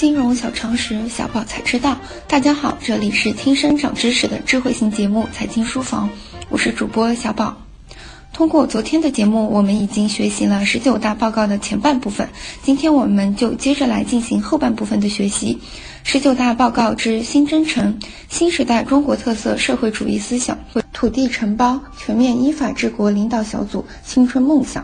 金融小常识，小宝才知道。大家好，这里是听声长知识的智慧型节目《财经书房》，我是主播小宝。通过昨天的节目，我们已经学习了十九大报告的前半部分，今天我们就接着来进行后半部分的学习。十九大报告之新征程：新时代中国特色社会主义思想，土地承包，全面依法治国领导小组青春梦想。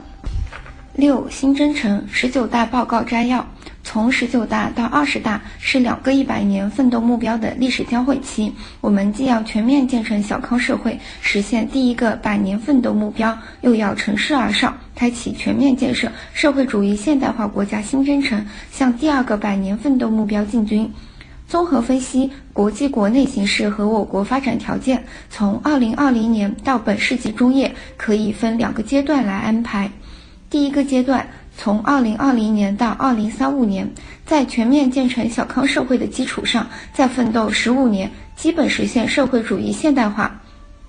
六新征程十九大报告摘要：从十九大到二十大是两个一百年奋斗目标的历史交汇期，我们既要全面建成小康社会，实现第一个百年奋斗目标，又要乘势而上，开启全面建设社会主义现代化国家新征程，向第二个百年奋斗目标进军。综合分析国际国内形势和我国发展条件，从二零二零年到本世纪中叶，可以分两个阶段来安排。第一个阶段，从二零二零年到二零三五年，在全面建成小康社会的基础上，再奋斗十五年，基本实现社会主义现代化。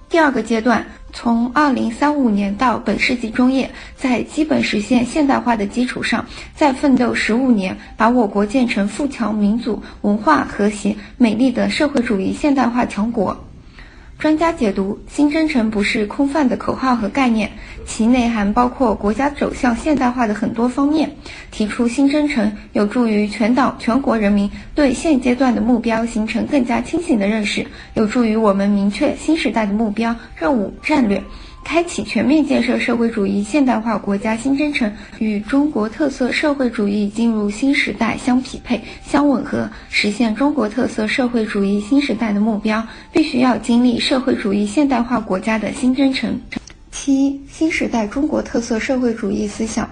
第二个阶段，从二零三五年到本世纪中叶，在基本实现现代化的基础上，再奋斗十五年，把我国建成富强民主、文化和谐、美丽的社会主义现代化强国。专家解读：新征程不是空泛的口号和概念，其内涵包括国家走向现代化的很多方面。提出新征程，有助于全党全国人民对现阶段的目标形成更加清醒的认识，有助于我们明确新时代的目标、任务、战略。开启全面建设社会主义现代化国家新征程，与中国特色社会主义进入新时代相匹配、相吻合。实现中国特色社会主义新时代的目标，必须要经历社会主义现代化国家的新征程。七、新时代中国特色社会主义思想，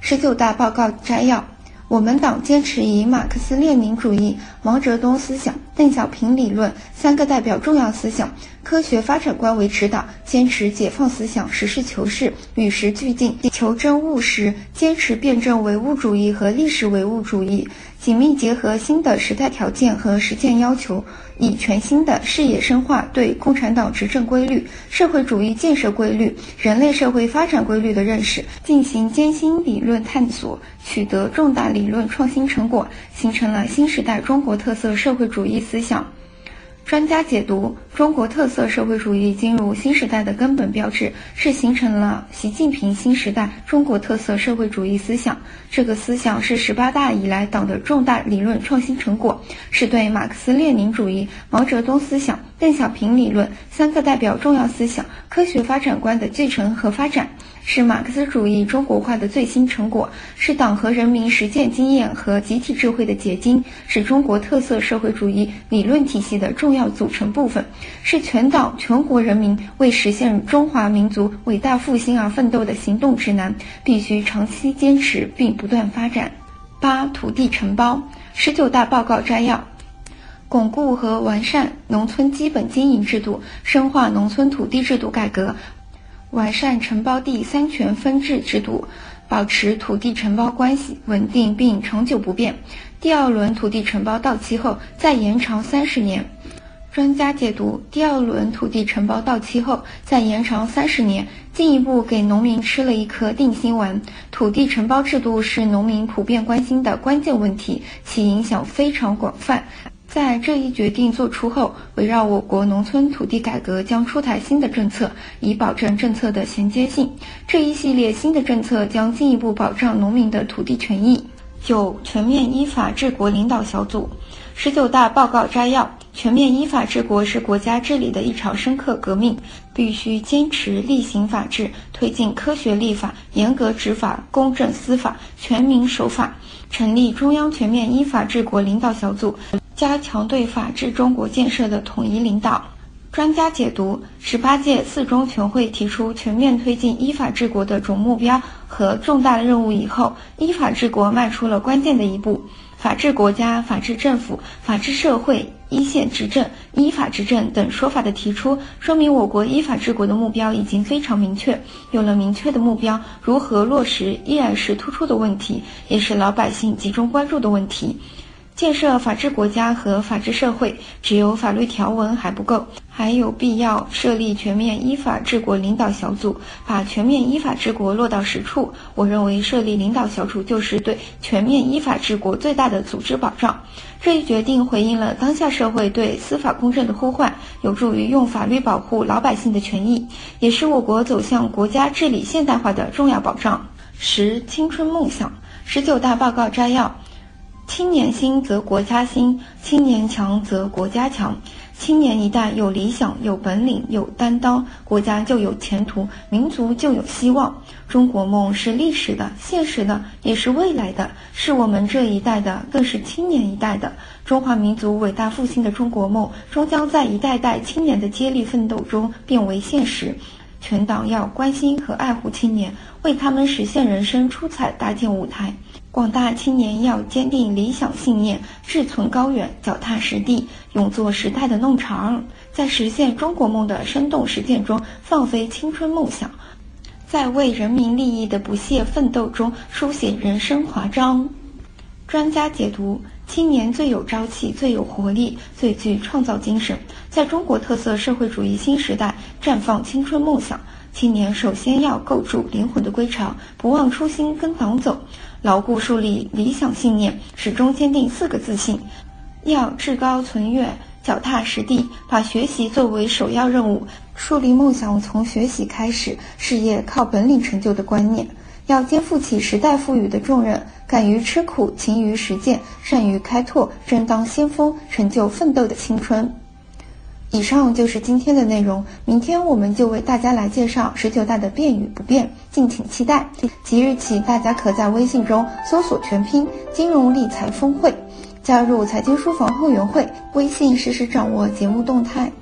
十九大报告摘要。我们党坚持以马克思列宁主义、毛泽东思想、邓小平理论三个代表重要思想、科学发展观为指导，坚持解放思想，实事求是，与时俱进，求真务实，坚持辩证唯物主义和历史唯物主义，紧密结合新的时代条件和实践要求。以全新的视野深化对共产党执政规律、社会主义建设规律、人类社会发展规律的认识，进行艰辛理论探索，取得重大理论创新成果，形成了新时代中国特色社会主义思想。专家解读：中国特色社会主义进入新时代的根本标志，是形成了习近平新时代中国特色社会主义思想。这个思想是十八大以来党的重大理论创新成果，是对马克思列宁主义、毛泽东思想、邓小平理论三个代表重要思想科学发展观的继承和发展。是马克思主义中国化的最新成果，是党和人民实践经验和集体智慧的结晶，是中国特色社会主义理论体系的重要组成部分，是全党全国人民为实现中华民族伟大复兴而奋斗的行动指南，必须长期坚持并不断发展。八、土地承包十九大报告摘要：巩固和完善农村基本经营制度，深化农村土地制度改革。完善承包地三权分置制度，保持土地承包关系稳定并长久不变。第二轮土地承包到期后再延长三十年。专家解读：第二轮土地承包到期后再延长三十年，进一步给农民吃了一颗定心丸。土地承包制度是农民普遍关心的关键问题，其影响非常广泛。在这一决定作出后，围绕我国农村土地改革将出台新的政策，以保证政策的衔接性。这一系列新的政策将进一步保障农民的土地权益。九、全面依法治国领导小组十九大报告摘要：全面依法治国是国家治理的一场深刻革命，必须坚持厉行法治，推进科学立法、严格执法、公正司法、全民守法。成立中央全面依法治国领导小组。加强对法治中国建设的统一领导。专家解读：十八届四中全会提出全面推进依法治国的总目标和重大的任务以后，依法治国迈出了关键的一步。法治国家、法治政府、法治社会、一线执政、依法执政等说法的提出，说明我国依法治国的目标已经非常明确。有了明确的目标，如何落实依然是突出的问题，也是老百姓集中关注的问题。建设法治国家和法治社会，只有法律条文还不够，还有必要设立全面依法治国领导小组，把全面依法治国落到实处。我认为设立领导小组就是对全面依法治国最大的组织保障。这一决定回应了当下社会对司法公正的呼唤，有助于用法律保护老百姓的权益，也是我国走向国家治理现代化的重要保障。十、青春梦想，十九大报告摘要。青年兴则国家兴，青年强则国家强。青年一代有理想、有本领、有担当，国家就有前途，民族就有希望。中国梦是历史的、现实的，也是未来的，是我们这一代的，更是青年一代的。中华民族伟大复兴的中国梦，终将在一代代青年的接力奋斗中变为现实。全党要关心和爱护青年，为他们实现人生出彩搭建舞台。广大青年要坚定理想信念，志存高远，脚踏实地，勇做时代的弄潮儿在实现中国梦的生动实践中放飞青春梦想，在为人民利益的不懈奋斗中书写人生华章。专家解读：青年最有朝气，最有活力，最具创造精神，在中国特色社会主义新时代绽放青春梦想。青年首先要构筑灵魂的归巢，不忘初心，跟党走。牢固树立理想信念，始终坚定四个自信，要志高存远，脚踏实地，把学习作为首要任务，树立梦想从学习开始，事业靠本领成就的观念，要肩负起时代赋予的重任，敢于吃苦，勤于实践，善于开拓，争当先锋，成就奋斗的青春。以上就是今天的内容，明天我们就为大家来介绍十九大的变与不变，敬请期待。即日起，大家可在微信中搜索全拼“金融理财峰会”，加入财经书房会员会，微信实时掌握节目动态。